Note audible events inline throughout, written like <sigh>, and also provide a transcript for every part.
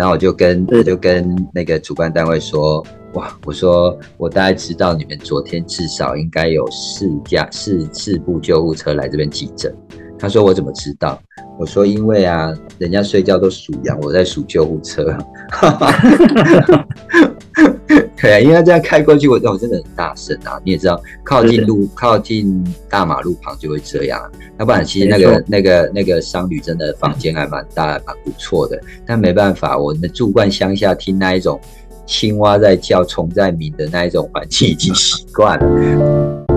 然后我就跟我就跟那个主办单位说，哇，我说我大概知道你们昨天至少应该有四架四四部救护车来这边急诊。他说我怎么知道？我说因为啊，人家睡觉都数羊，我在数救护车。<laughs> 对啊，因为这样开过去，我我真的很大声啊！你也知道，靠近路、靠近大马路旁就会这样。要不然，其实那个、那个、那个商旅真的房间还蛮大、蛮不错的。但没办法，我们住惯乡下，听那一种青蛙在叫、虫在鸣的那一种环境，已经习惯了。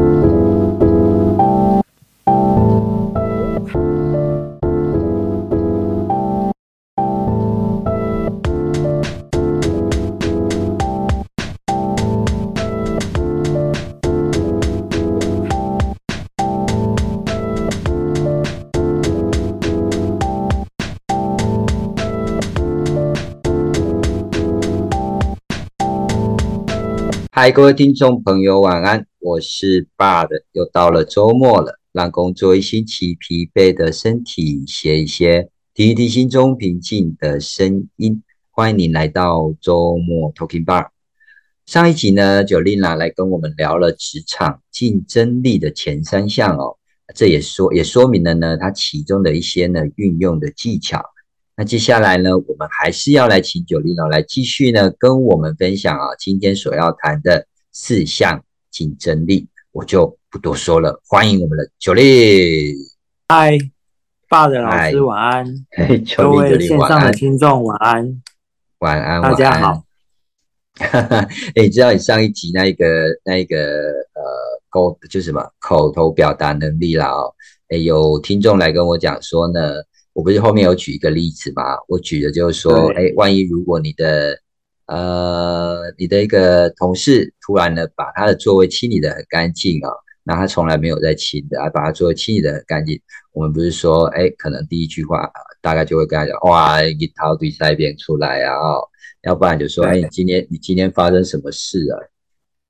嗨，各位听众朋友，晚安！我是爸的，又到了周末了，让工作一星期疲惫的身体歇一歇，听一听心中平静的声音。欢迎您来到周末 Talking Bar。上一集呢，九丽娜来跟我们聊了职场竞争力的前三项哦，这也说也说明了呢，它其中的一些呢运用的技巧。那接下来呢，我们还是要来请九丽老来继续呢，跟我们分享啊，今天所要谈的四项竞争力，我就不多说了。欢迎我们的九丽，嗨，爸的老师晚安，<laughs> 各位线上的听众晚安，晚安，大家好。<laughs> 哎，知道你上一集那一个那一个呃，沟就是什么口头表达能力啦哦，哎，有听众来跟我讲说呢。我不是后面有举一个例子吗？我举的就是说，哎，万一如果你的呃你的一个同事突然呢把他的座位清理的很干净啊，那他从来没有在清的啊，把他座位清理的很干净，我们不是说，哎，可能第一句话大概就会跟他讲，哇，一套对塞边出来啊，要不然就说，哎，你今天你今天发生什么事啊？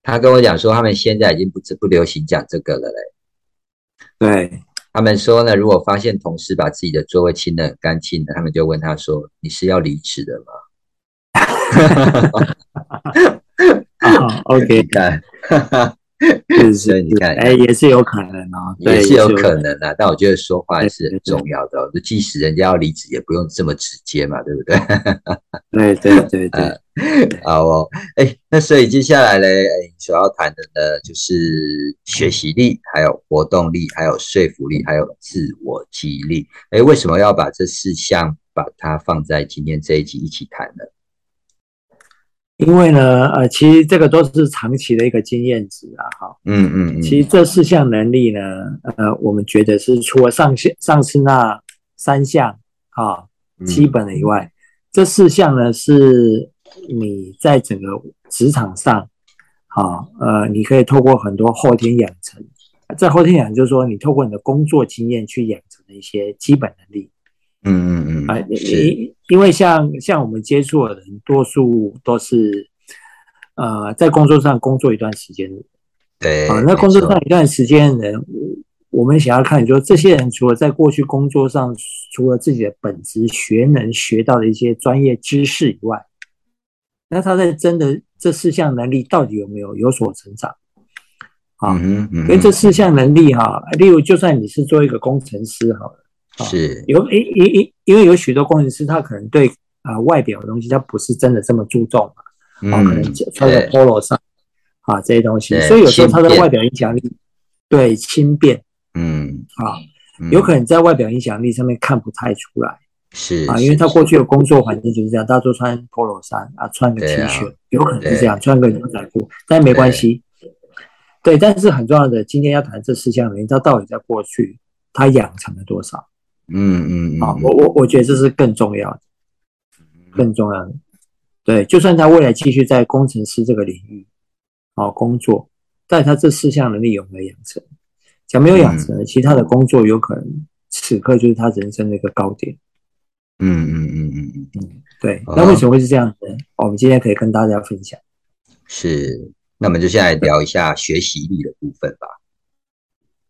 他跟我讲说，他们现在已经不不流行讲这个了嘞，对。他们说呢，如果发现同事把自己的座位清得很干净的，他们就问他说：“你是要离职的吗？” <laughs> <laughs> OK，看。是，你看，哎，也是有可能哦，也是有可能啊。但我觉得说话是很重要的，就即使人家要离职，也不用这么直接嘛，对不对？对对对对，<laughs> 好哦。哎，那所以接下来呢，哎，所要谈的呢，就是学习力，还有活动力，还有说服力，还有自我激励。哎，为什么要把这四项把它放在今天这一集一起谈呢？因为呢，呃，其实这个都是长期的一个经验值啊，哈，嗯嗯嗯，其实这四项能力呢，呃，我们觉得是除了上线上次那三项啊基本的以外，这四项呢是你在整个职场上，好，呃，你可以透过很多后天养成，在后天养就是说你透过你的工作经验去养成的一些基本能力。嗯嗯嗯，啊，因因为像像我们接触的人，多数都是呃在工作上工作一段时间。的，对，啊，那工作上一段时间的人，我们想要看，就说这些人除了在过去工作上，除了自己的本职学能学到的一些专业知识以外，那他在真的这四项能力到底有没有有所成长？啊，因为这四项能力哈，例如就算你是做一个工程师好了。是。有因因因因为有许多工程师，他可能对啊外表的东西，他不是真的这么注重嘛，啊，可能穿在 polo 上啊这些东西，所以有时候他的外表影响力对轻便，嗯。啊，有可能在外表影响力上面看不太出来，是啊，因为他过去的工作环境就是这样，大家都穿 polo 衫啊，穿个 T 恤，有可能是这样，穿个牛仔裤，但没关系，对，但是很重要的，今天要谈这四项人，他到底在过去他养成了多少？嗯嗯嗯，好，我我我觉得这是更重要的，更重要的。对，就算他未来继续在工程师这个领域好工作，但他这四项能力有没有养成？假没有养成，其他的工作有可能此刻就是他人生的一个高点。嗯嗯嗯嗯嗯嗯，对。那为什么会是这样子？我们今天可以跟大家分享。是，那我们就先来聊一下学习力的部分吧。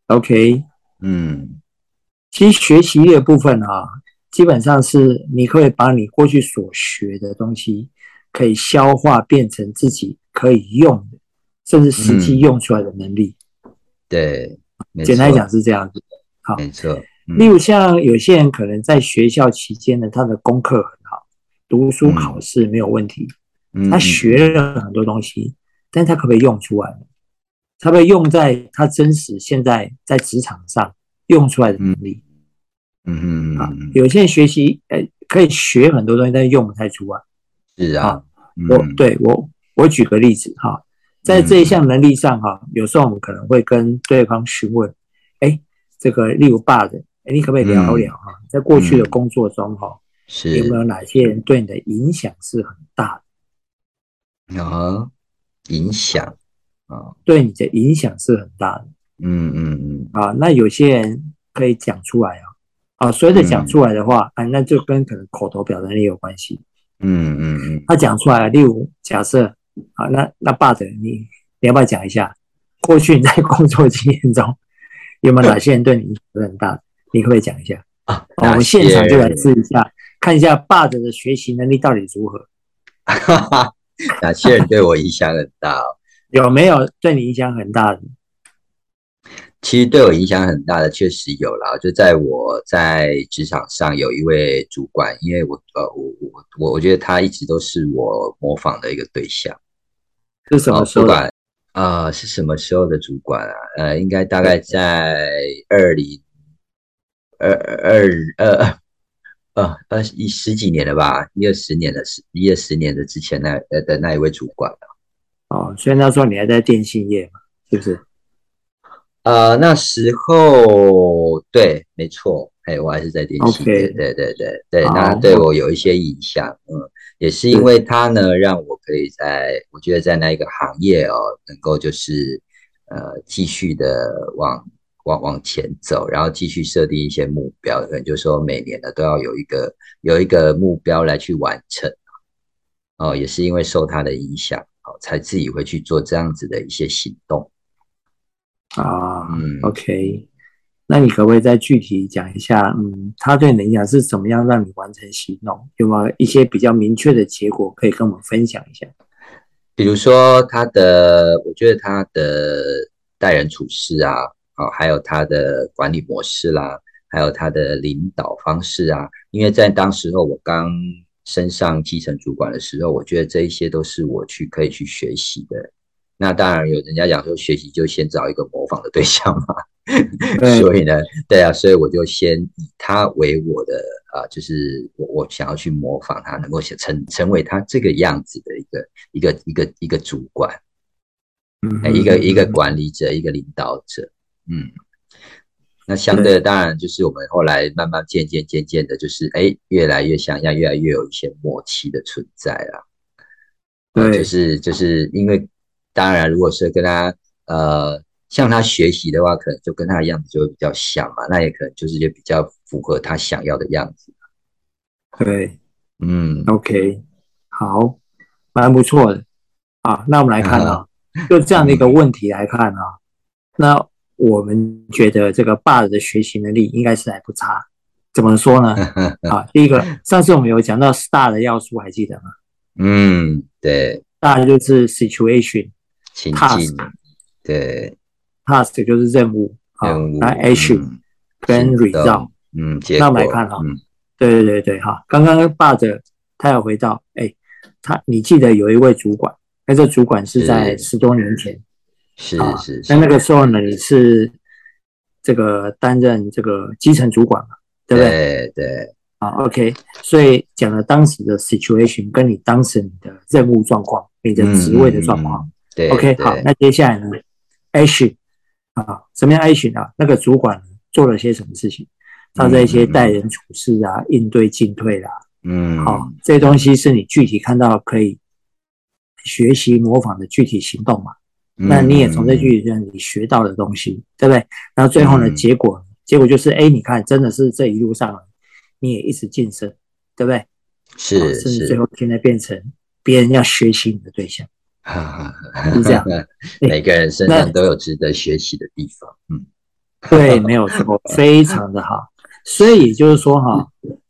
OK，嗯。其实学习力的部分啊，基本上是你可以把你过去所学的东西，可以消化变成自己可以用的，甚至实际用出来的能力。对，简单讲是这样子。好，没错。例如像有些人可能在学校期间呢，他的功课很好，读书考试没有问题，他学了很多东西，但他可不可以用出来？他被用在他真实现在在职场上用出来的能力？嗯嗯啊，有些人学习，呃，可以学很多东西，但是用不太出来。是啊，我对我我举个例子哈，在这一项能力上哈，有时候我们可能会跟对方询问，哎，这个例如爸的，哎，你可不可以聊聊哈，在过去的工作中哈，是有没有哪些人对你的影响是很大的？啊，影响啊，对你的影响是很大的。嗯嗯嗯，啊，那有些人可以讲出来啊。啊，随着讲出来的话，啊，那就跟可能口头表达力有关系。嗯嗯嗯。他讲出来，例如假设，啊，那那爸的，你你要不要讲一下，过去你在工作经验中有没有哪些人对你影响很大？你可不可以讲一下？啊，我们现场就来试一下，看一下霸者的学习能力到底如何。哈哈，哪些人对我影响很大？有没有对你影响很大的？其实对我影响很大的确实有了，就在我在职场上有一位主管，因为我呃我我我我觉得他一直都是我模仿的一个对象。是什么时候？啊，是什么时候的主管啊？呃，应该大概在二零二二二呃二一十几年了吧，一二十年的十一二十年的之前那呃的那一位主管哦，所以那时候你还在电信业嘛，是不是？呃，那时候对，没错，哎，我还是在电信业，对对对对，那对我有一些影响，嗯，也是因为他呢，让我可以在，我觉得在那一个行业哦，能够就是呃继续的往往往前走，然后继续设定一些目标，可能就是说每年呢都要有一个有一个目标来去完成，哦，也是因为受他的影响，哦，才自己会去做这样子的一些行动。啊，嗯，OK，那你可不可以再具体讲一下，嗯，他对你的影响是怎么样让你完成行动？有没有一些比较明确的结果可以跟我们分享一下？比如说他的，我觉得他的待人处事啊，啊，还有他的管理模式啦，还有他的领导方式啊，因为在当时候我刚升上基层主管的时候，我觉得这一些都是我去可以去学习的。那当然有人家讲说学习就先找一个模仿的对象嘛，<laughs> 所以呢，对啊，所以我就先以他为我的啊，就是我我想要去模仿他，能够成成为他这个样子的一个一个一个一个主管，嗯，一个一个管理者，一个领导者，嗯，那相对的当然就是我们后来慢慢渐渐渐渐的，就是哎越来越像样，越来越有一些默契的存在了，对，就是就是因为。当然，如果是跟他呃向他学习的话，可能就跟他的样子就会比较像嘛。那也可能就是也比较符合他想要的样子。对，嗯，OK，好，蛮不错的啊。那我们来看啊，<laughs> 就这样的一个问题来看啊，那我们觉得这个爸的学习能力应该是还不差。怎么说呢？<laughs> 啊，第一个，上次我们有讲到 STAR 的要素，还记得吗？嗯，对，STAR 就是 Situation。task 对，task 就是任务，任务，那 action 跟 result，嗯，那我们来看哈，对对对对哈，刚刚霸者他有回到，哎，他你记得有一位主管，那这主管是在十多年前，是是是，那那个时候呢，你是这个担任这个基层主管嘛，对不对？对对，啊，OK，所以讲了当时的 situation，跟你当时你的任务状况，你的职位的状况。对，OK，好，那接下来呢？Action 啊，什么样 Action 啊？那个主管做了些什么事情？他在一些待人处事啊、应对进退啦，嗯，好，这些东西是你具体看到可以学习模仿的具体行动嘛？那你也从这句里面你学到的东西，对不对？然后最后呢，结果结果就是，哎，你看，真的是这一路上你也一直晋升，对不对？是，甚至最后现在变成别人要学习你的对象。<laughs> 哈，是这样。<laughs> 每个人身上都有值得学习的地方。嗯，<laughs> 对，没有错，非常的好。所以也就是说，哈，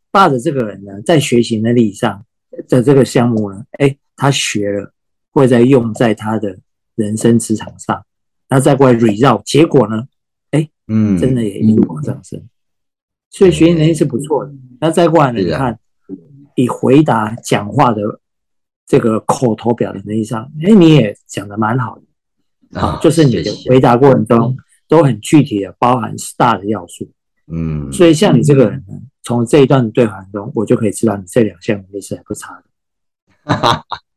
爸的这个人呢，在学习能力上的这个项目呢，哎，他学了，会在用在他的人生职场上，那再过来 result，结果呢，哎，嗯，真的也一路往上升，所以学习能力是不错的。那再过来呢，你看，以回答讲话的这个口头表达能力上，哎，你也讲的蛮好的啊，就是你的回答过程中都很具体的包含 star 的要素。嗯，所以像你这个人呢，从这一段对话中，我就可以知道你这两项能力是还不差的。<laughs>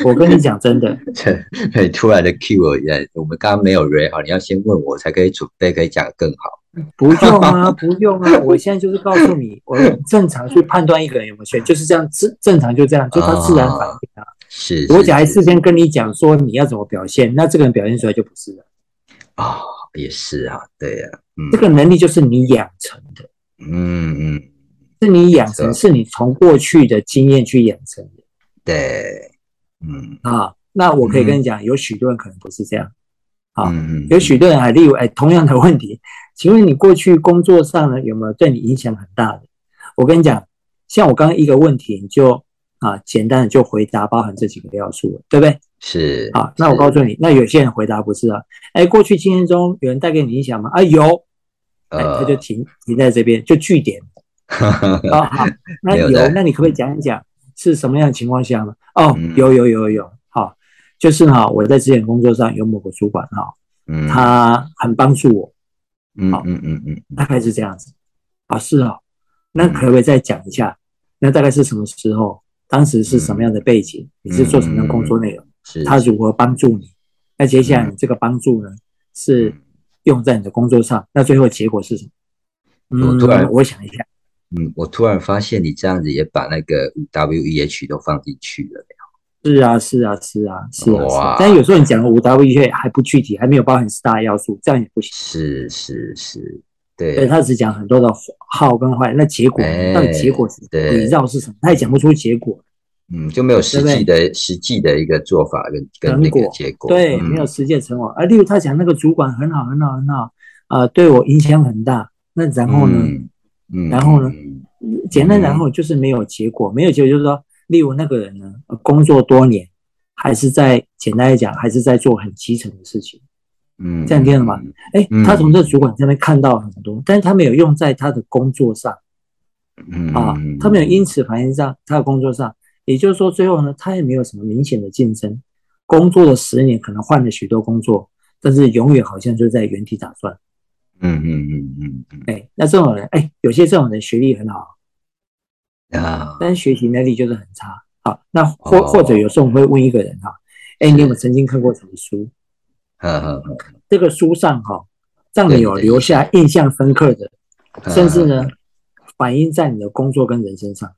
<laughs> 我跟你讲真的，<laughs> 这突然的 Q 我，我们刚刚没有 ready 好，你要先问我才可以准备，可以讲更好。不用啊，<laughs> 不用啊，我现在就是告诉你，我正常去判断一个人有没有选，就是这样，正正常就这样，就他自然反应啊。是，我假如事先跟你讲说你要怎么表现，那这个人表现出来就不是了。哦，也是啊，对呀。这个能力就是你养成的，嗯嗯，是你养成，是你从过去的经验去养成的。对，嗯啊，那我可以跟你讲，有许多人可能不是这样，啊，嗯有许多人还例如，哎，同样的问题，请问你过去工作上呢有没有对你影响很大的？我跟你讲，像我刚刚一个问题，你就啊简单的就回答，包含这几个要素，对不对？是啊，那我告诉你，那有些人回答不是啊，哎，过去经验中有人带给你影响吗？啊，有，哎，他就停停在这边，就据点。<laughs> 啊，好，<laughs> 那有，那你可不可以讲一讲是什么样的情况下呢？哦，有有有有，好，就是哈，我在之前工作上有某个主管哈，嗯，他很帮助我，嗯嗯嗯嗯，大概是这样子，啊，是哦，那可不可以再讲一下？那大概是什么时候？当时是什么样的背景？你是做什么样工作内容？是他如何帮助你？那接下来你这个帮助呢，是用在你的工作上？那最后结果是什么？我突然我想一下，嗯，我突然发现你这样子也把那个 W E H 都放进去了。是啊，是啊，是啊，是啊。但有时候你讲五 W E 还不具体，还没有包含四大要素，这样也不行。是是是，对。对他只讲很多的好跟坏，那结果到底结果是对绕是什么？他也讲不出结果。嗯，就没有实际的实际的一个做法跟跟那个结果，对，没有实际成果。而例如他讲那个主管很好很好很好，啊，对我影响很大。那然后呢？嗯，然后呢？简单，然后就是没有结果，没有结果就是说，例如那个人呢，工作多年，还是在简单来讲，还是在做很基层的事情。嗯，这样听了吗？哎，他从这主管这边看到很多，但是他没有用在他的工作上。嗯啊，他没有因此反映上他的工作上。也就是说，最后呢，他也没有什么明显的竞争。工作了十年，可能换了许多工作，但是永远好像就在原地打转。嗯嗯嗯嗯嗯。哎，那这种人，哎，有些这种人学历很好啊，但是学习能力就是很差。好，那或或者有时候我们会问一个人哈，哎，你有没有曾经看过什么书？嗯嗯嗯。这个书上哈，让你有留下印象深刻的，甚至呢，反映在你的工作跟人身上。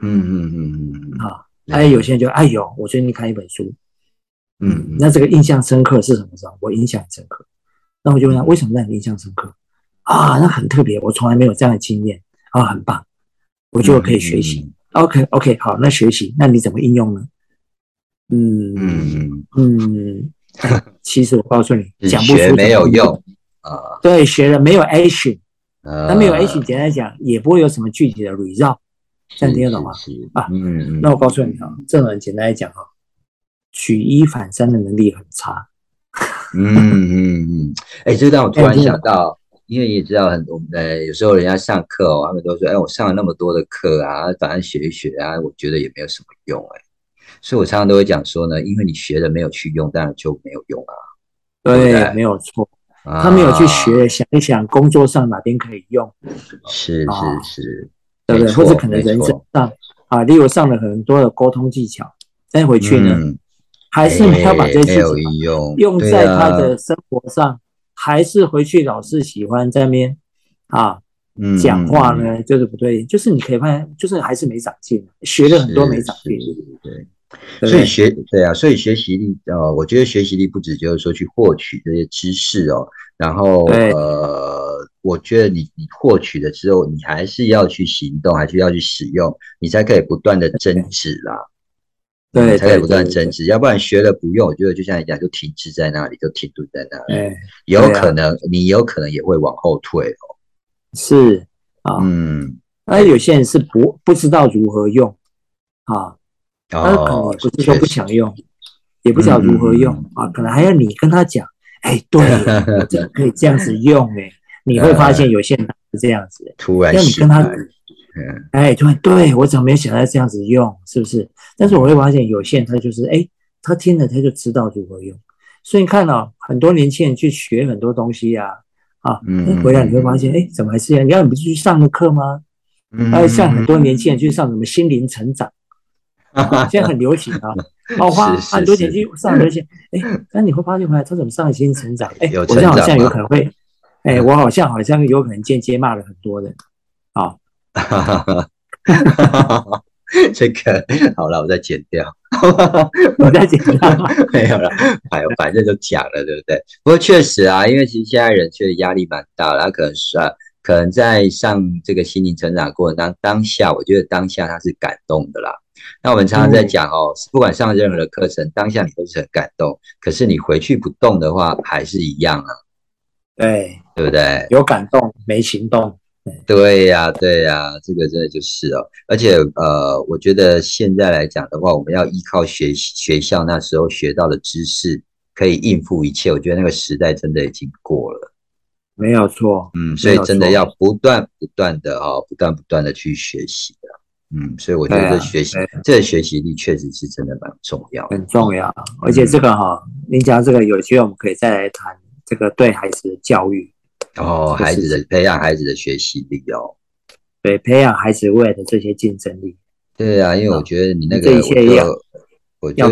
嗯嗯嗯嗯啊，哎，有些人就哎呦，我最近看一本书，嗯，那这个印象深刻是什么时候？我印象很深刻，那我就问他为什么让你印象深刻？啊，那很特别，我从来没有这样的经验啊，很棒，我就可以学习。OK OK，好，那学习，那你怎么应用呢？嗯嗯嗯，其实我告诉你，<laughs> 讲不出没有用啊，对，学了没有 action，那没有 action，简单讲也不会有什么具体的 result。这样听得懂吗？啊，嗯，那我告诉你啊，这种人简单来讲啊，举一反三的能力很差。嗯嗯嗯，哎，这让我突然想到，因为你也知道，很多呃，有时候人家上课哦，他们都说，哎，我上了那么多的课啊，反正学一学啊，我觉得也没有什么用哎。所以我常常都会讲说呢，因为你学了没有去用，当然就没有用啊。对，没有错，他没有去学，想一想工作上哪边可以用。是是是。对不对？或者可能人生上啊，例如上了很多的沟通技巧，再回去呢，还是没有把这些用在他的生活上，还是回去老是喜欢在那边啊讲话呢，就是不对，就是你可以发现，就是还是没长进，学了很多没长进。对，所以学对啊，所以学习力呃，我觉得学习力不止就是说去获取这些知识哦，然后呃。我觉得你你获取了之后，你还是要去行动，还是要去使用，你才可以不断的增值啦。对，才可以不断增值，要不然学了不用，我觉得就像你讲，就停滞在那里，就停顿在那里。有可能你有可能也会往后退哦。是啊，嗯，那有些人是不不知道如何用啊，他可能哦，不是说不想用，也不知道如何用嗯啊，可能还要你跟他讲，哎，对，<laughs> 这可以这样子用，哎，你会发现有些人是这样子，突然要你跟他嗯哎，突然对我怎么没想到这样子用，是不是？但是我会发现有些人他就是哎，他听了他就知道如何用，所以你看哦，很多年轻人去学很多东西呀、啊，嗯哎回来你会发现，哎，怎么还是这样？你要你不是去上个课吗？嗯还有像很多年轻人去上什么心灵成长，<laughs> 啊现在很流行啊，我，花很多钱去上这些，哎，但你会发现回来他怎么上心灵成长？哎，我这样好像有可能会，哎，我好像好像有可能间接骂了很多人 <laughs> 这个好了，我再剪掉。<laughs> 我再剪掉，<laughs> 没有了，反反正都讲了，对不对？不过确实啊，因为其实现在人确实压力蛮大的，他可能是啊，可能在上这个心灵成长过程当当下，我觉得当下他是感动的啦。那我们常常在讲哦，不管上任何的课程，当下你都是很感动，可是你回去不动的话，还是一样啊，对，对不对？有感动没行动，对呀，对呀，这个真的就是哦，而且呃，我觉得现在来讲的话，我们要依靠学学校那时候学到的知识，可以应付一切。我觉得那个时代真的已经过了，没有错，嗯，所以真的要不断不断的哦，不断不断的去学习的，嗯，所以我觉得学习对这个学习力确实是真的蛮重要的。很重要。而且这个哈，您讲这个有机会我们可以再来谈这个对孩子的教育，哦，这是孩子的培养孩子的学习力哦，对，培养孩子未来的这些竞争力。对啊，因为我啊觉得你那这个我一切要就我就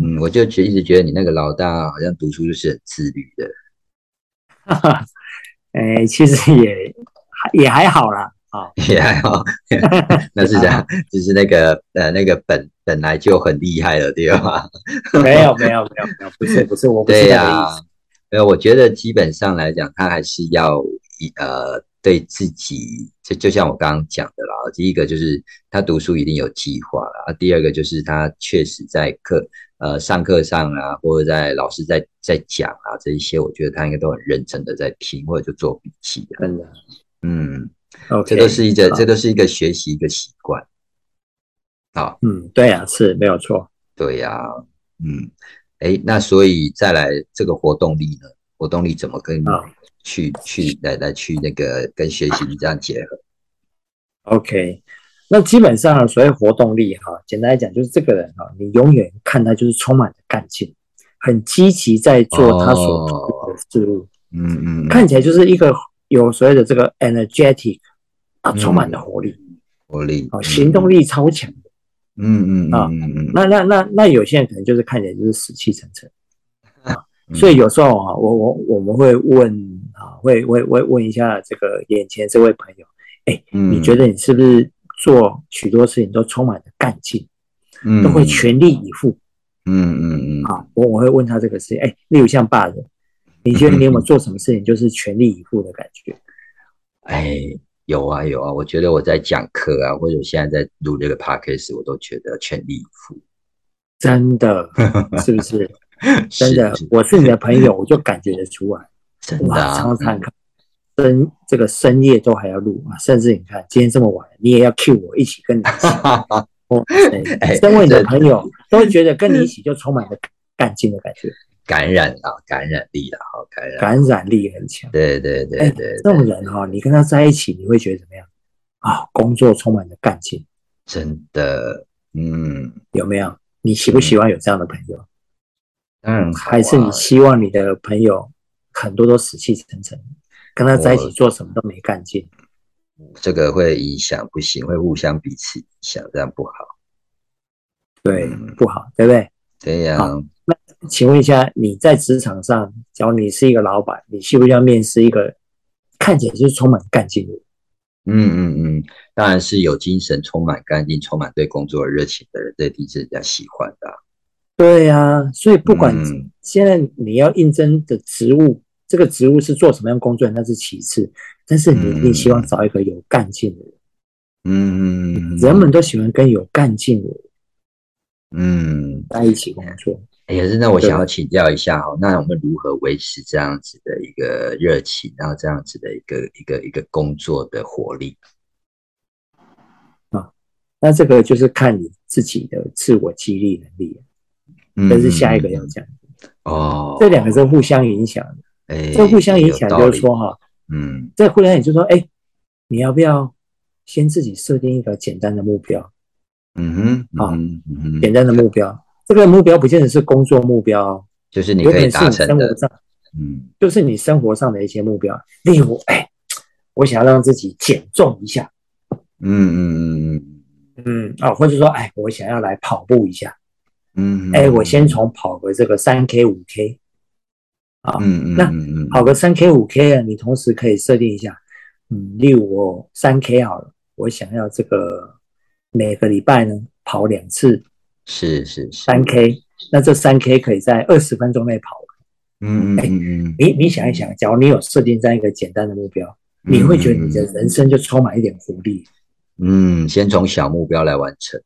嗯，我就觉一直觉得你那个老大好像读书就是很自律的。哈哈，哎，其实也还也还好啦，啊，也还好，<laughs> 那是这样，就是那个呃那个本本来就很厉害了，对吧？没有没有没有没有，不是不是，我不是对那个意呀思。，呃，我觉得基本上来讲，他还是要一呃对自己，就就像我刚刚讲的啦，第一个就是他读书一定有计划啦，啊第二个就是他确实在课呃上课上啊，或者在老师在在讲啊这一些，我觉得他应该都很认真的在听，或者就做笔记啊，真的嗯这都是一个好这都是一个学习一个习惯。好，嗯，对啊，是没有错。对呀、嗯，哎，那所以再来这个活动力呢？活动力怎么跟啊去去来来去那个跟学习这样结合？OK，那基本上所谓活动力哈，简单来讲就是这个人哈，你永远看他就是充满着干劲，很积极在做他所做的事物，嗯嗯，嗯看起来就是一个有所谓的这个 energetic 啊，充满了活力，活力，哦，行动力超强的。嗯嗯啊嗯嗯嗯，那那那那有些人可能就是看起来就是死气沉沉 <laughs> 所以有时候啊，我我我们会问啊，会会会问一下这个眼前这位朋友，嗯你觉得你是不是做许多事情都充满了干劲，嗯都会全力以赴嗯嗯嗯啊？我我会问他这个事情，哎，例如像爸的，你觉得你有没有做什么事情就是全力以赴的感觉？<laughs> 哎，有啊有啊，我觉得我在讲课啊，或者我现在在录这个 podcast，我都觉得全力以赴，真的 <laughs> 是不是？真的是，我是你的朋友，我就感觉得出来。哇，<laughs> 真的啊常常看深这个深夜都还要录啊，甚至你看今天这么晚，你也要 cue 我一起跟你一起。<laughs> 哇塞哎身为你的朋友，都会觉得跟你一起就充满了干劲的感觉，感染啊，感染力啊，好感染，感染力很强。对对对哎对，这种人哈、你跟他在一起，你会觉得怎么样？啊，工作充满了干劲，真的，嗯，有没有？你喜不喜欢有这样的朋友？当然啊还是你希望你的朋友很多都死气沉沉，跟他在一起做什么都没干劲？这个会影响，不行，会互相彼此影响，这样不好。对嗯，不好，对不对？对呀、那请问一下，你在职场上，假如你是一个老板，你需不需要面试一个看起来就是充满干劲的人？嗯嗯嗯，当然是有精神、充满干劲、充满对工作的热情的人，这一定是人家喜欢的啊、对呀、所以不管嗯。现在你要应征的职务，这个职务是做什么样工作，那是其次，但是你一定希望找一个有干劲的人。嗯嗯嗯，人们都喜欢跟有干劲的人嗯，在一起工作。哎可是那我想要请教一下哈，那我们如何维持这样子的一个热情，然后这样子的一个一个一个工作的活力？啊那这个就是看你自己的自我激励能力，这是下一个要讲的哦。这两个是互相影响的，哎，这互相影响就是说哈，嗯，这互相影响就是说，哎，你要不要先自己设定一个简单的目标？嗯哼，啊简单的目标，这个目标不见得是工作目标，就是你可以达成的，嗯，就是你生活上的一些目标，例如，哎，我想要让自己减重一下，嗯嗯嗯嗯。嗯啊，或者说，哎，我想要来跑步一下，嗯，哎，我先从跑个这个三 K 五 K，啊，嗯嗯，那跑个三 K 五 K 啊，你同时可以设定一下，嗯，例如我三 K 好了，我想要这个。每个礼拜呢跑两次，是是是三 K，那这三 K 可以在二十分钟内跑完。嗯嗯嗯嗯，你你想一想，假如你有设定这样一个简单的目标，你会觉得你的人生就充满一点活力。嗯，先从小目标来完成。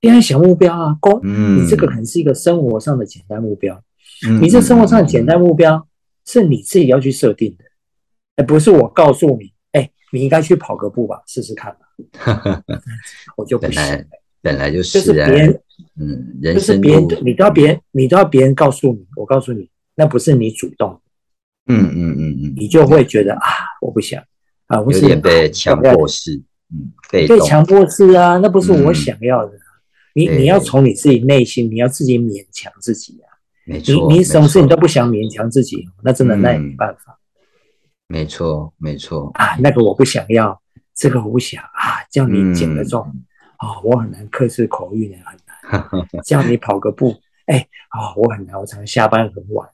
因为小目标啊，公，你这个可能是一个生活上的简单目标。嗯，你这生活上的简单目标是你自己要去设定的，而不是我告诉你，哎，你应该去跑个步吧，试试看吧。<laughs> 我就不行，本来就是，就是别人，嗯，人生别人，你都要别人，你都要别人告诉你，我告诉你，那不是你主动，嗯嗯嗯嗯，你就会觉得啊，我不想啊，有点被强迫式，嗯，被被强迫式啊，那不是我想要的，你你要从你自己内心，你要自己勉强自己啊，没。错，你你什么事你都不想勉强自己，那真的那也没办法，没错没错。啊，那个我不想要。这个我想啊，叫你减个重啊，我很难克制口欲呢，很难。<laughs> 叫你跑个步，哎啊，我很难，我常常下班很晚。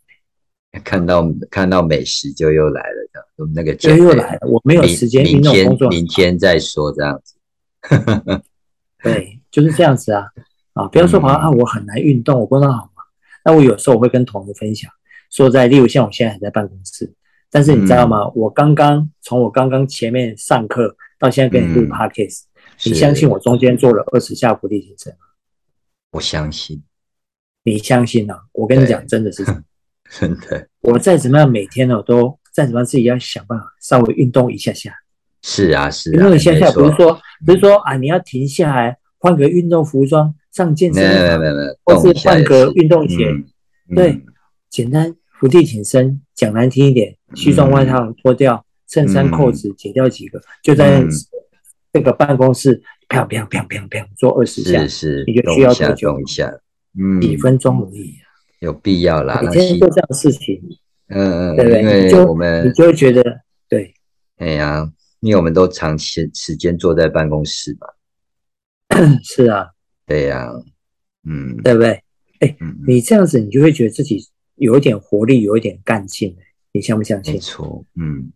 看到看到美食就又来了，这样那个就又来了，我没有时间运动工作，明天再说这样子。<laughs> 对，就是这样子啊啊！不要说跑啊，我很难运动，我不知道好吗？那我有时候我会跟同事分享，说在例如像我现在还在办公室，但是你知道吗？我刚刚从我刚刚前面上课。到现在跟你录 podcast，你相信我中间做了二十下伏地挺身吗？我相信。你相信啊？我跟你讲，真的是 <laughs> 真的。我再怎么样，每天呢都再怎么样，自己要想办法稍微运动一下下。是啊，是。运动一下下，不是说不是说啊，你要停下来换个运动服装上健身房，没有没有，或是换个运动鞋。对，简单伏地挺身，讲难听一点，西装外套脱掉。衬衫扣子解掉几个，就在这个办公室，啪啪啪啪啪做二十下，是是，你就需要多久？一下，嗯，几分钟而已。有必要啦，每天做这样的事情，嗯嗯，对不对？因为我们你就会觉得，对，哎呀，因为我们都长期时间坐在办公室嘛，是啊，对呀，嗯，对不对？哎，你这样子，你就会觉得自己有一点活力，有一点干劲，你相不相信？没错，嗯。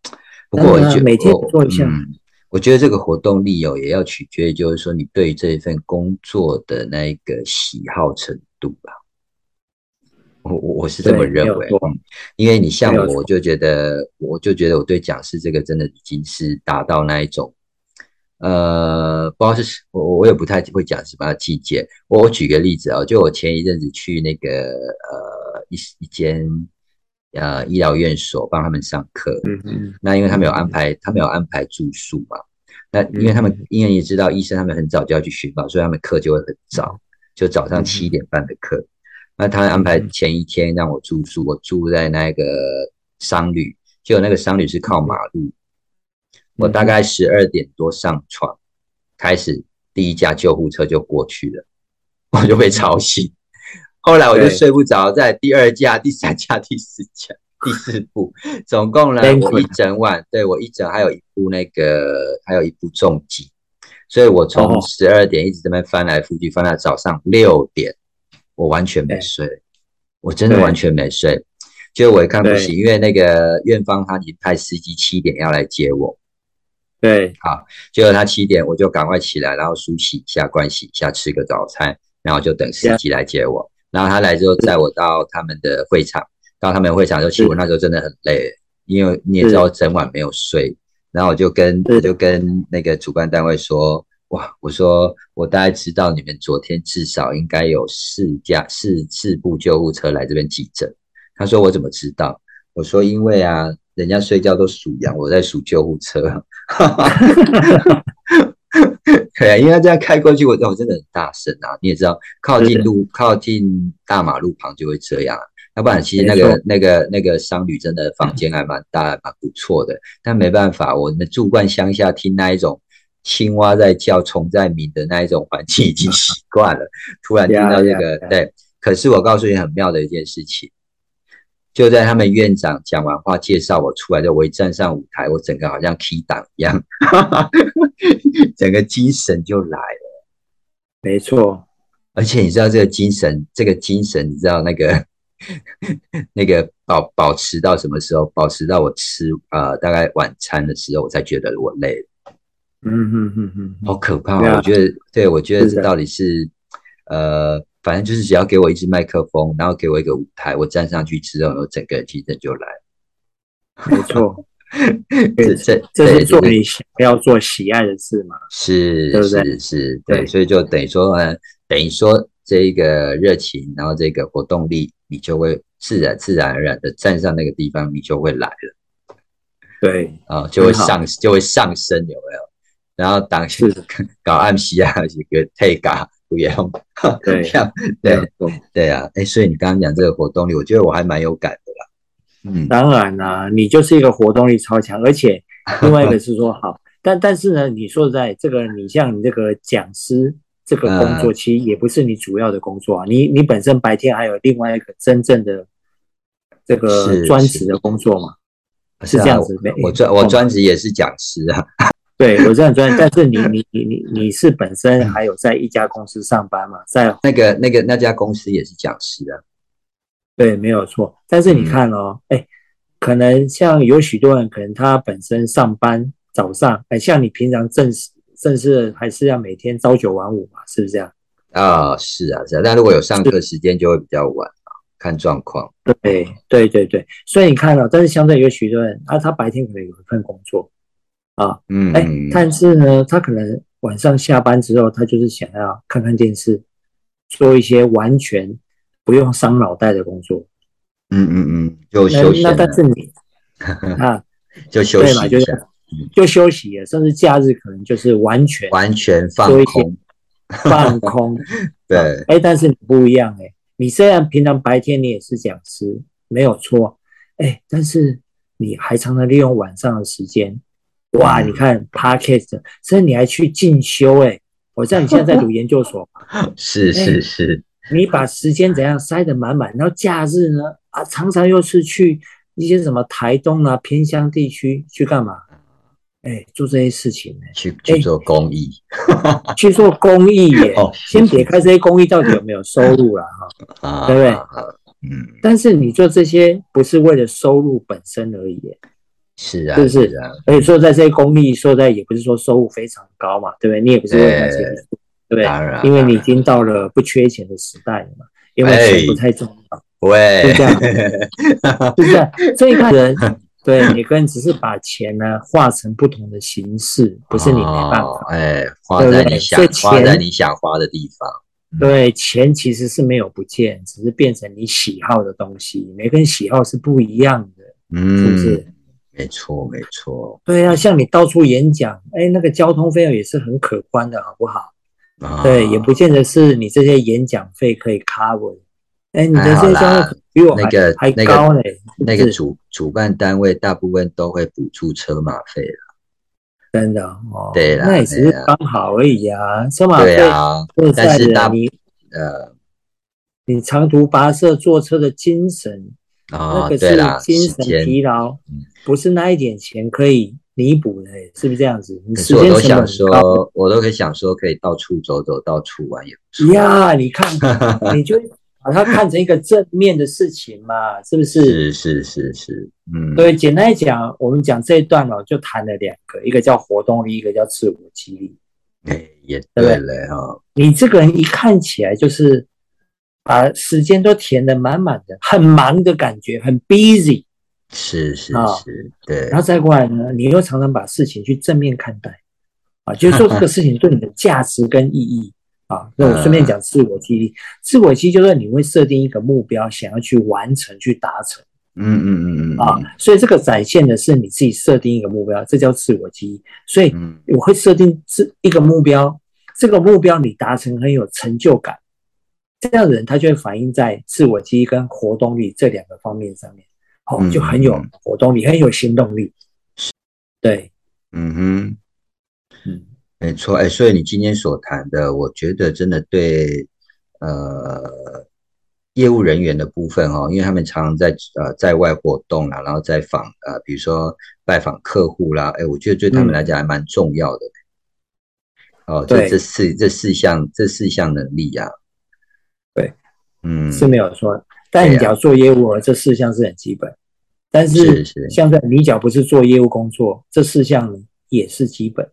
不过我觉得，嗯，我觉得这个活动力哦，也要取决于，就是说你对这一份工作的那一个喜好程度吧。我我我是这么认为，嗯，因为你像我，我就觉得，我就觉得我对讲师这个真的已经是达到那一种，呃，不知道是我我也不太会讲什么季节。我我举个例子啊，就我前一阵子去那个呃一一间。呃，医疗院所帮他们上课，嗯嗯，那因为他们有安排，他们有安排住宿嘛，那因为他们因为你知道，医生他们很早就要去巡访，所以他们课就会很早，就早上七点半的课。那他安排前一天让我住宿，我住在那个商旅，就那个商旅是靠马路，我大概十二点多上床，开始第一架救护车就过去了，我就被吵醒。后来我就睡不着，在第二架、第三架、第四架、<laughs> 第四部，总共呢，我一整晚，对我一整还有一部那个，还有一部重疾，所以我从十二点一直在那翻来覆去，翻到早上六点，我完全没睡，我真的完全没睡。就我一看不行，因为那个院方他已经派司机七点要来接我，对，好，结果他七点我就赶快起来，然后梳洗一下、盥洗一下、吃个早餐，然后就等司机来接我。然后他来之后载我到他们的会场，到他们会场就其实我那时候真的很累，因为你也知道整晚没有睡。然后我就跟我就跟那个主办单位说，哇，我说我大概知道你们昨天至少应该有四架四四部救护车来这边急诊。他说我怎么知道？我说因为啊，人家睡觉都数羊，我在数救护车。<laughs> 对啊，因为他这样开过去，我我真的很大声啊！你也知道，靠近路、靠近大马路旁就会这样。要不然，其实那个、那个、那个商旅真的房间还蛮大、蛮不错的。但没办法，我们住惯乡下，听那一种青蛙在叫、虫在鸣的那一种环境已经习惯了。突然听到这个，对。可是我告诉你很妙的一件事情，就在他们院长讲完话介绍我出来的，我一站上舞台，我整个好像 key 档一样，<laughs> 整个精神就来了。没错，而且你知道这个精神，这个精神，你知道那个。<laughs> 那个保保持到什么时候？保持到我吃啊，大概晚餐的时候，我才觉得我累了。嗯嗯嗯嗯，好可怕！我觉得，对我觉得这到底是呃，反正就是只要给我一支麦克风，然后给我一个舞台，我站上去之后，我整个精神就来了。没错，<laughs> 这这这是做你想要做喜爱的事嘛？是，对不对？是，对，所以就等于说，等于说这一个热情，然后这个活动力。你就会自然自然而然的站上那个地方，你就会来了。对啊，就会上就会上升，有没有？然后当时搞暗西啊，一个退嘎不用。<laughs> 对，对对啊，哎，所以你刚刚讲这个活动力，我觉得我还蛮有感的啦。嗯，当然啦，你就是一个活动力超强，而且另外一个是说好，<laughs> 但但是呢，你说在这个，你像你这个讲师。这个工作其实也不是你主要的工作啊，你你本身白天还有另外一个真正的这个专职的工作嘛？是这样子，我专我专职也是讲师啊。对，我这样专业，<laughs> 但是你你你你你是本身还有在一家公司上班嘛？在那个那个那家公司也是讲师啊。对，没有错。但是你看哦，哎，可能像有许多人，可能他本身上班早上，哎，像你平常正式。正式还是要每天朝九晚五嘛，是不是这样？啊，是啊，是啊。但如果有上课时间，就会比较晚啊，看状况。对，对，对，对。所以你看到，但是相对有许多人啊，他白天可能有一份工作啊，嗯，哎，但是呢，他可能晚上下班之后，他就是想要看看电视，做一些完全不用伤脑袋的工作。嗯嗯嗯，就休息。那但是你 <laughs> 啊，就休息一下。就休息了，甚至假日可能就是完全完全放空，放空。<laughs> 对，哎，但是你不一样哎，你虽然平常白天你也是讲师，没有错，哎，但是你还常常利用晚上的时间，哇，你看 podcast，甚至你还去进修哎，我知道你现在在读研究所，<laughs> 是是是，你把时间怎样塞得满满，然后假日呢啊，常常又是去一些什么台东啊偏乡地区去干嘛？哎，做这些事情呢？去去做公益，去做公益耶！<laughs> 先撇开这些公益到底有没有收入了哈，<laughs> 对不对？嗯。但是你做这些不是为了收入本身而已，是啊，是不是？而且说在这些公益，说在也不是说收入非常高嘛，对不对？你也不是为了钱，对不对？因为你已经到了不缺钱的时代了嘛，因为钱不太重要，喂，是这样，<laughs> 是这样。所以看人。对，每个人只是把钱呢化成不同的形式，不是你没办法，哎，花在你想花在你想花的地方。对，钱其实是没有不见，只是变成你喜好的东西。每个人喜好是不一样的，嗯，是不是？没错，没错。对啊，像你到处演讲，哎，那个交通费用也是很可观的，好不好？啊对，也不见得是你这些演讲费可以 cover。哎，你的这些比我那个还高嘞。那个主主办单位大部分都会补助车马费了，真的哦。对啦，那也只是刚好而已啊。车马费啊，但是你呃，你长途跋涉坐车的精神，那个是精神疲劳，不是那一点钱可以弥补的，是不是这样子？你时间都想说，我都可以想说，可以到处走走，到处玩也不错。<laughs> 呀，你看，<laughs> 你就。把它看成一个正面的事情嘛，是不是？是是是是，嗯，对。简单来讲，我们讲这一段哦，就谈了两个，一个叫活动力，一个叫自我激励。哎，也对了哈。你这个人一看起来就是把时间都填得满满的，很忙的感觉，很 busy。是是是，对。然后再过来呢，你又常常把事情去正面看待，啊，就是说这个事情对你的价值跟意义。<laughs> 啊，那我顺便讲自我激励。自我激励就是你会设定一个目标，想要去完成、去达成。嗯嗯嗯嗯。啊，所以这个展现的是你自己设定一个目标，这叫自我激励。所以我会设定这一个目标，这个目标你达成很有成就感，这样的人他就会反映在自我记忆跟活动力这两个方面上面，哦，就很有活动力，很有行动力。对，嗯哼，嗯，没错，哎，所以你今天所谈的，我觉得真的对，呃。业务人员的部分哦，因为他们常常在呃在外活动啦，然后在访呃，比如说拜访客户啦，哎，我觉得对他们来讲还蛮重要的。哦，这这四这四项这四项能力呀，对，嗯，是没有错。但你要做业务，这四项是很基本。但是像在你脚不是做业务工作，这四项也是基本。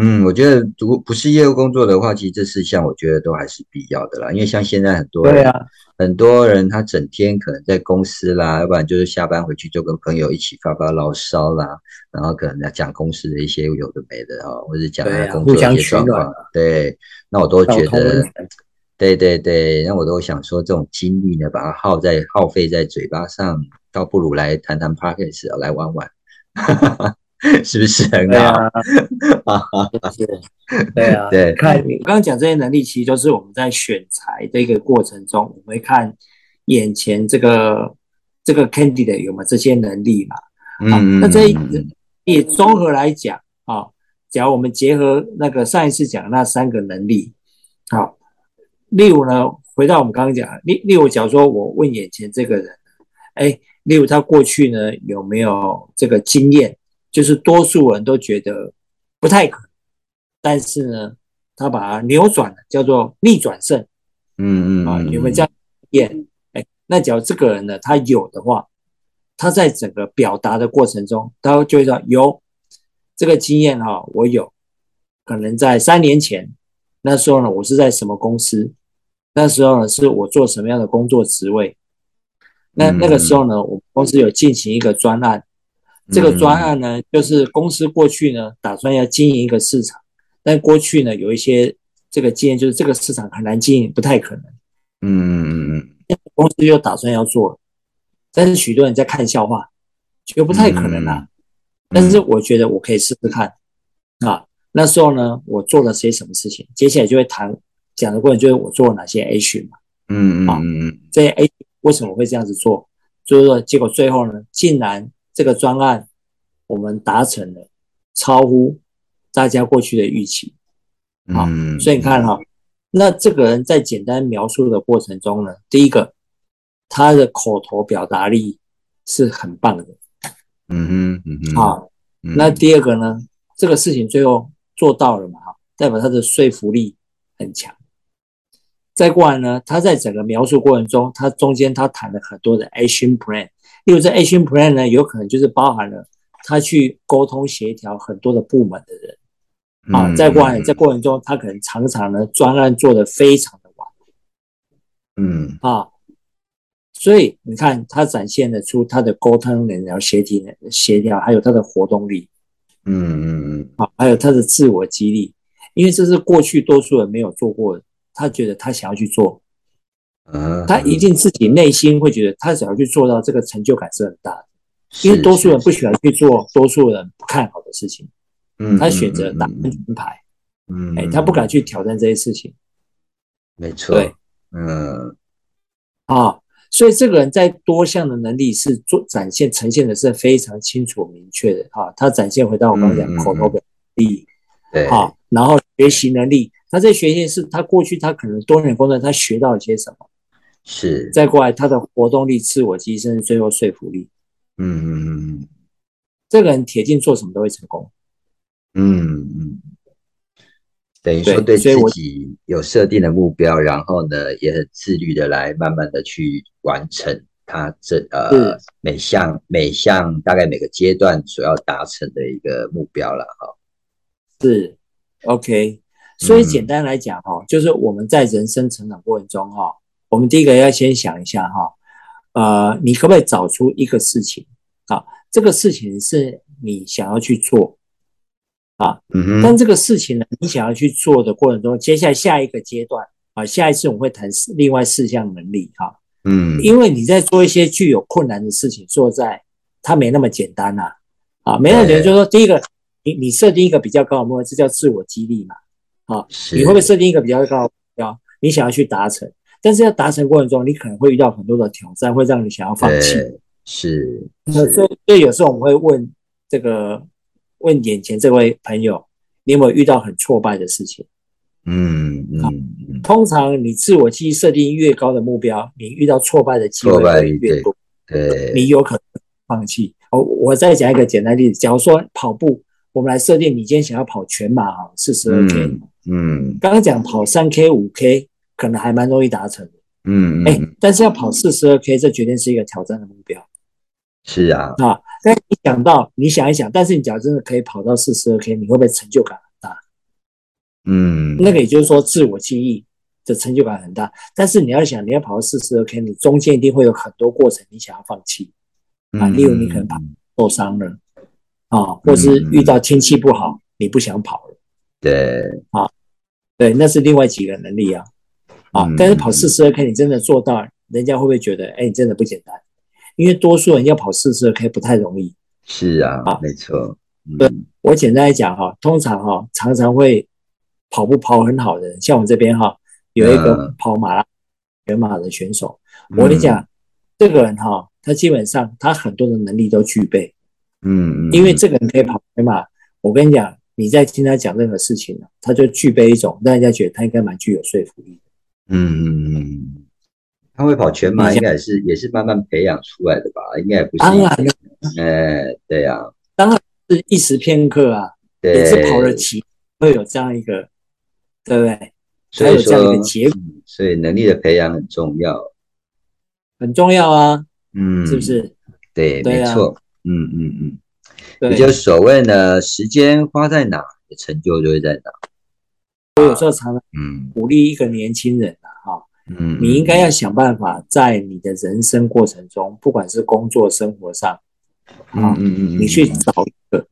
嗯，我觉得如果不是业务工作的话，其实这四项我觉得都还是必要的啦。因为像现在很多人，对啊，很多人他整天可能在公司啦，要不然就是下班回去就跟朋友一起发发牢骚啦，然后可能要讲公司的一些有的没的啊，或者讲他工作一些状况。对，那我都觉得，对对对，那我都想说，这种精力呢，把它耗在耗费在嘴巴上，倒不如来谈谈 p a r k a s 来玩玩。<laughs> 是不是很好？是，<laughs> 对啊，<laughs> 对。看你刚刚讲这些能力，其实都是我们在选材的一个过程中，我们会看眼前这个这个 candidate 有没有这些能力嘛？嗯，那这也综合来讲啊，假如我们结合那个上一次讲那三个能力，好，例如呢，回到我们刚刚讲，例例如，假如说我问眼前这个人，哎，例如他过去呢有没有这个经验？就是多数人都觉得不太可能，但是呢，他把它扭转了，叫做逆转胜。嗯嗯啊，有没有这样验？哎，那假如这个人呢，他有的话，他在整个表达的过程中，他就会说有这个经验哈，我有可能在三年前那时候呢，我是在什么公司？那时候呢，是我做什么样的工作职位？那那个时候呢，我们公司有进行一个专案。这个专案呢，就是公司过去呢打算要经营一个市场，但过去呢有一些这个经验，就是这个市场很难经营，不太可能。嗯嗯嗯嗯。公司又打算要做，但是许多人在看笑话，觉得不太可能啊。但是我觉得我可以试试看啊。那时候呢，我做了些什么事情？接下来就会谈讲的过程，就是我做了哪些训嘛。嗯嗯嗯嗯。这些 H 为什么会这样子做？就是说，结果最后呢，竟然。这个专案我们达成了，超乎大家过去的预期，好，所以你看哈，那这个人在简单描述的过程中呢，第一个他的口头表达力是很棒的，嗯哼，嗯哼，啊，那第二个呢，这个事情最后做到了嘛，哈，代表他的说服力很强。再过来呢，他在整个描述过程中，他中间他谈了很多的 action plan。例如这 action plan 呢，有可能就是包含了他去沟通协调很多的部门的人。啊，在过来在过程中，他可能常常呢专案做得非常的晚，嗯。啊，所以你看他展现得出他的沟通能力、协调、协调，还有他的活动力，嗯嗯嗯，啊，还有他的自我激励，因为这是过去多数人没有做过的，他觉得他想要去做。嗯他一定自己内心会觉得，他想要去做到这个成就感是很大的，因为多数人不喜欢去做多数人不看好的事情，嗯，他选择打安全牌，嗯，哎，他不敢去挑战这些事情，没错，对，嗯，啊，所以这个人在多项的能力是做展现呈现的是非常清楚明确的，啊，他展现回到我刚刚讲口头表力，对，啊，然后学习能力，他在学习是他过去他可能多年工作他学到了些什么。是，再过来，他的活动力、自我提升，最后说服力。嗯嗯嗯嗯，这个人铁定做什么都会成功。嗯嗯，等于说对自己有设定的目标，然后呢，也很自律的来慢慢的去完成他这呃每项每项大概每个阶段所要达成的一个目标了哈。是，OK。所以简单来讲哈，就是我们在人生成长过程中哈。我们第一个要先想一下哈，呃，你可不可以找出一个事情啊？这个事情是你想要去做啊，嗯哼。但这个事情呢，你想要去做的过程中，接下来下一个阶段啊，下一次我们会谈另外四项能力哈，嗯，因为你在做一些具有困难的事情，做在它没那么简单呐，啊，没那么简单，就是说第一个，你你设定一个比较高的目标，这叫自我激励嘛，好，是你会不会设定一个比较高的目标，你想要去达成？但是要达成过程中，你可能会遇到很多的挑战，会让你想要放弃。是那所以，所以有时候我们会问这个，问眼前这位朋友，你有没有遇到很挫败的事情？嗯嗯嗯，通常你自我记忆设定越高的目标，你遇到挫败的机会会越多，对，你有可能放弃。哦，我再讲一个简单例子，假如说跑步，我们来设定你今天想要跑全马哈，四十二 K，嗯嗯刚刚讲跑三 K、五 K 可能还蛮容易达成的，哎嗯哎，，但是要跑四十二 K，这绝对是一个挑战的目标是啊，啊。但你想到，你想一想，但是你假如真的可以跑到四十二 K，你会不会成就感很大？嗯，那个也就是说，自我记忆的成就感很大。但是你要想，你要跑到四十二 K，你中间一定会有很多过程，你想要放弃啊。嗯例如你可能跑受伤了啊，或是遇到天气不好，你不想跑了。对，啊对，那是另外几个能力啊啊嗯！但是跑四十二 K，你真的做到，人家会不会觉得，哎，你真的不简单？因为多数人要跑四十二 K 不太容易。是啊啊，没错，对嗯我简单来讲哈，通常哈常常会跑步跑很好的人，像我这边哈有一个嗯跑马拉全马的选手，我跟你讲，这个人哈，他基本上他很多的能力都具备，嗯嗯，因为这个人可以跑全马。我跟你讲，你在听他讲任何事情他就具备一种让人家觉得他应该蛮具有说服力的。嗯嗯嗯，他会跑全马，应该也是也是慢慢培养出来的吧？应该也不是当然了，哎，对呀，是一时片刻啊，也是跑了几会有这样一个，对不对？所以才有这样一说个结果，嗯所以能力的培养很重要，很重要啊，嗯，是不？是？对，没错，嗯嗯嗯，对也，就所谓呢，时间花在哪，成就就会在哪，我有时候常常嗯。鼓励一个年轻人啊，哈，嗯，你应该要想办法在你的人生过程中，不管是工作、生活上，嗯啊，嗯嗯嗯，你去找一个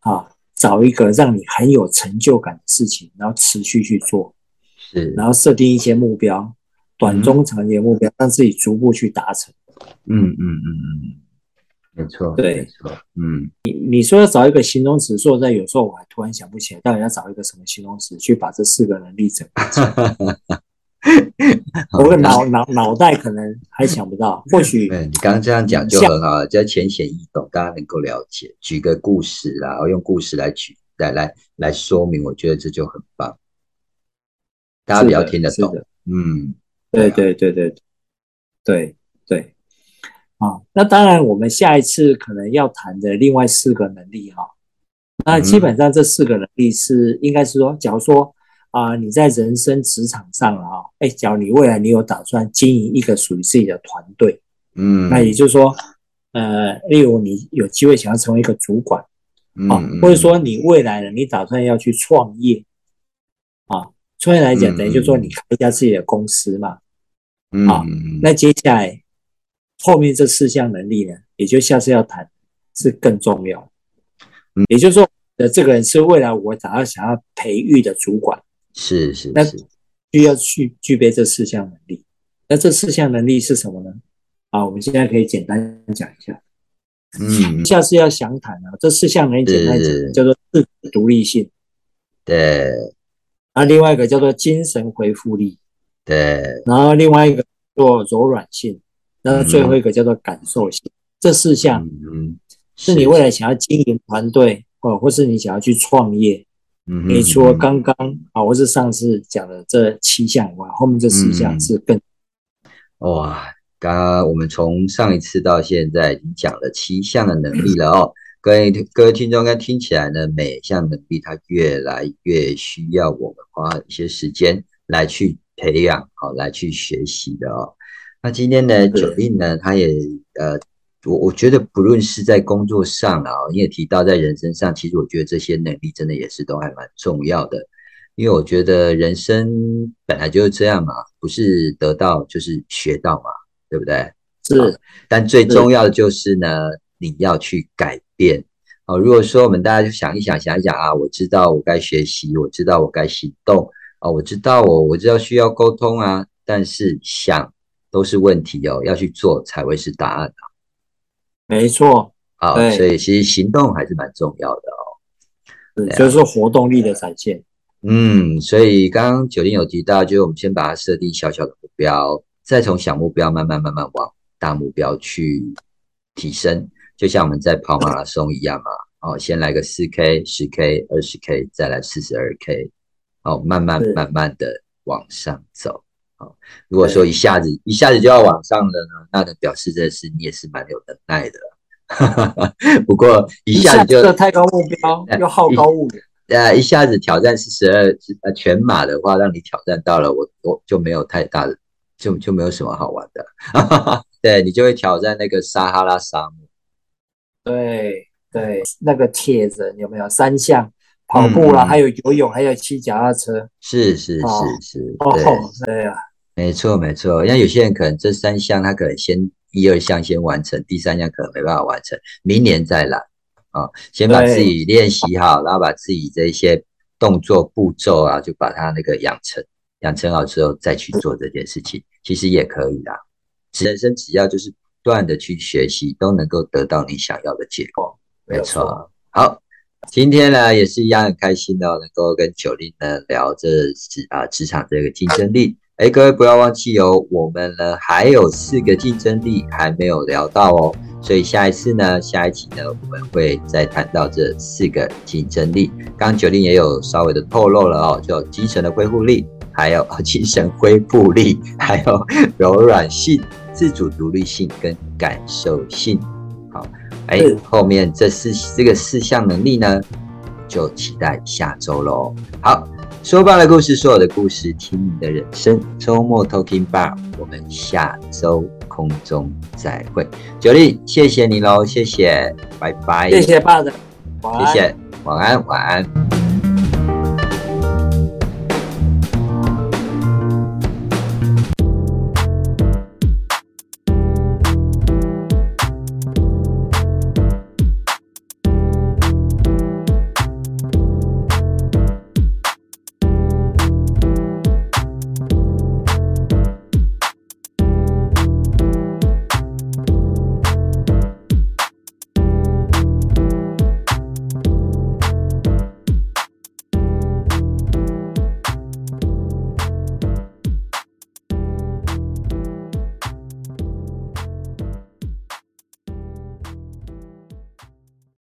啊，找一个让你很有成就感的事情，然后持续去做，是，然后设定一些目标，短、中、长期的目标，让自己逐步去达成。嗯嗯嗯嗯，没错，对。没错，嗯。你你说要找一个形容词，说实在有时候我还突然想不起来，到底要找一个什么形容词去把这四个能力整合。<laughs> 我的脑脑脑袋可能还想不到，或许 <laughs> 对你刚刚这样讲就很好，比较浅显易懂，大家能够了解。举个故事啦，然后用故事来举来来来说明，我觉得这就很棒，大家比较听得懂嗯，对对对对对对，啊，那当然，我们下一次可能要谈的另外四个能力哈，那基本上这四个能力是应该是说，假如说啊、你在人生职场上了啊，哎，假如你未来你有打算经营一个属于自己的团队，嗯，那也就是说，呃，例如你有机会想要成为一个主管啊，嗯，或者说你未来呢，你打算要去创业啊，创业来讲，嗯等于就是说你开一家自己的公司嘛。嗯啊嗯。那接下来后面这四项能力呢，也就下次要谈是更重要。嗯。也就是说，呃，这个人是未来我打算想要培育的主管，那是是那，需要去具备这四项能力。那这四项能力是什么呢？啊，我们现在可以简单讲一下。嗯，下次要详谈啊，这四项能力简单是讲叫做自主独立性，对。啊，另外一个叫做精神回复力，对，然后另外一个做柔软性，那最后一个叫做感受性。这四项嗯嗯，是你未来想要经营团队，哦或是你想要去创业，嗯你除了刚刚啊，或是上次讲的这七项以外，后面这四项是更哇，刚刚我们从上一次到现在已经讲了七项的能力了哦。各位各位听众，应该听起来呢，每一项能力它越来越需要我们花一些时间来去培养，好来去学习的哦。那今天呢，九令呢，他也呃，我我觉得不论是在工作上啊，你也提到在人身上，其实我觉得这些能力真的也是都还蛮重要的。因为我觉得人生本来就是这样嘛，不是得到就是学到嘛，对不对？是但最重要的就是呢，你要去改变。哦，如果说我们大家就想一想，想一想啊，我知道我该学习，我知道我该行动，哦，我知道我我知道需要沟通啊，但是想都是问题哦，要去做才会是答案没错，啊、对所以其实行动还是蛮重要的哦。是对啊就是说活动力的展现。嗯，所以刚刚九零有提到，就是我们先把它设定小小的目标，再从小目标慢慢慢慢往大目标去提升，就像我们在跑马拉松一样嘛。哦，先来个四 K、十 K、二十 K，再来四十二 K，哦，慢慢慢慢的往上走。哦，如果说一下子一下子就要往上了呢，那表示这是你也是蛮有能耐的。<laughs> 不过一下子就太高目标，又好高骛远。呃，一下子挑战四十二呃全马的话，让你挑战到了，我我就没有太大的，就就没有什么好玩的。<laughs> 对你就会挑战那个撒哈拉沙漠。对对，那个铁人有没有三项跑步啦，还有游泳，还有骑脚踏车。是是是是，对对啊，没错没错。像有些人可能这三项他可能先一二项先完成，第三项可能没办法完成，明年再来。啊，先把自己练习好，然后把自己这些动作步骤啊，就把它那个养成，养成好之后再去做这件事情，其实也可以啦。人生只要就是不断的去学习，都能够得到你想要的结果。没错。好，今天呢也是一样很开心的，能够跟九零呢聊这职啊职场这个竞争力。哎，各位不要忘记哦，我们呢还有四个竞争力还没有聊到哦，所以下一次呢，下一集呢，我们会再谈到这四个竞争力。刚刚九零也有稍微的透露了哦，就精神的恢复力，还有 <laughs> 精神恢复力，还有柔软性、自主独立性跟感受性。好，哎，后面这四这个四项能力呢，就期待下周喽。好。说爸的故事，说我的故事，听你的人生。周末 Talking Bar，我们下周空中再会。九力，谢谢你喽，谢谢，拜拜。谢谢爸的，谢谢，晚安，晚安。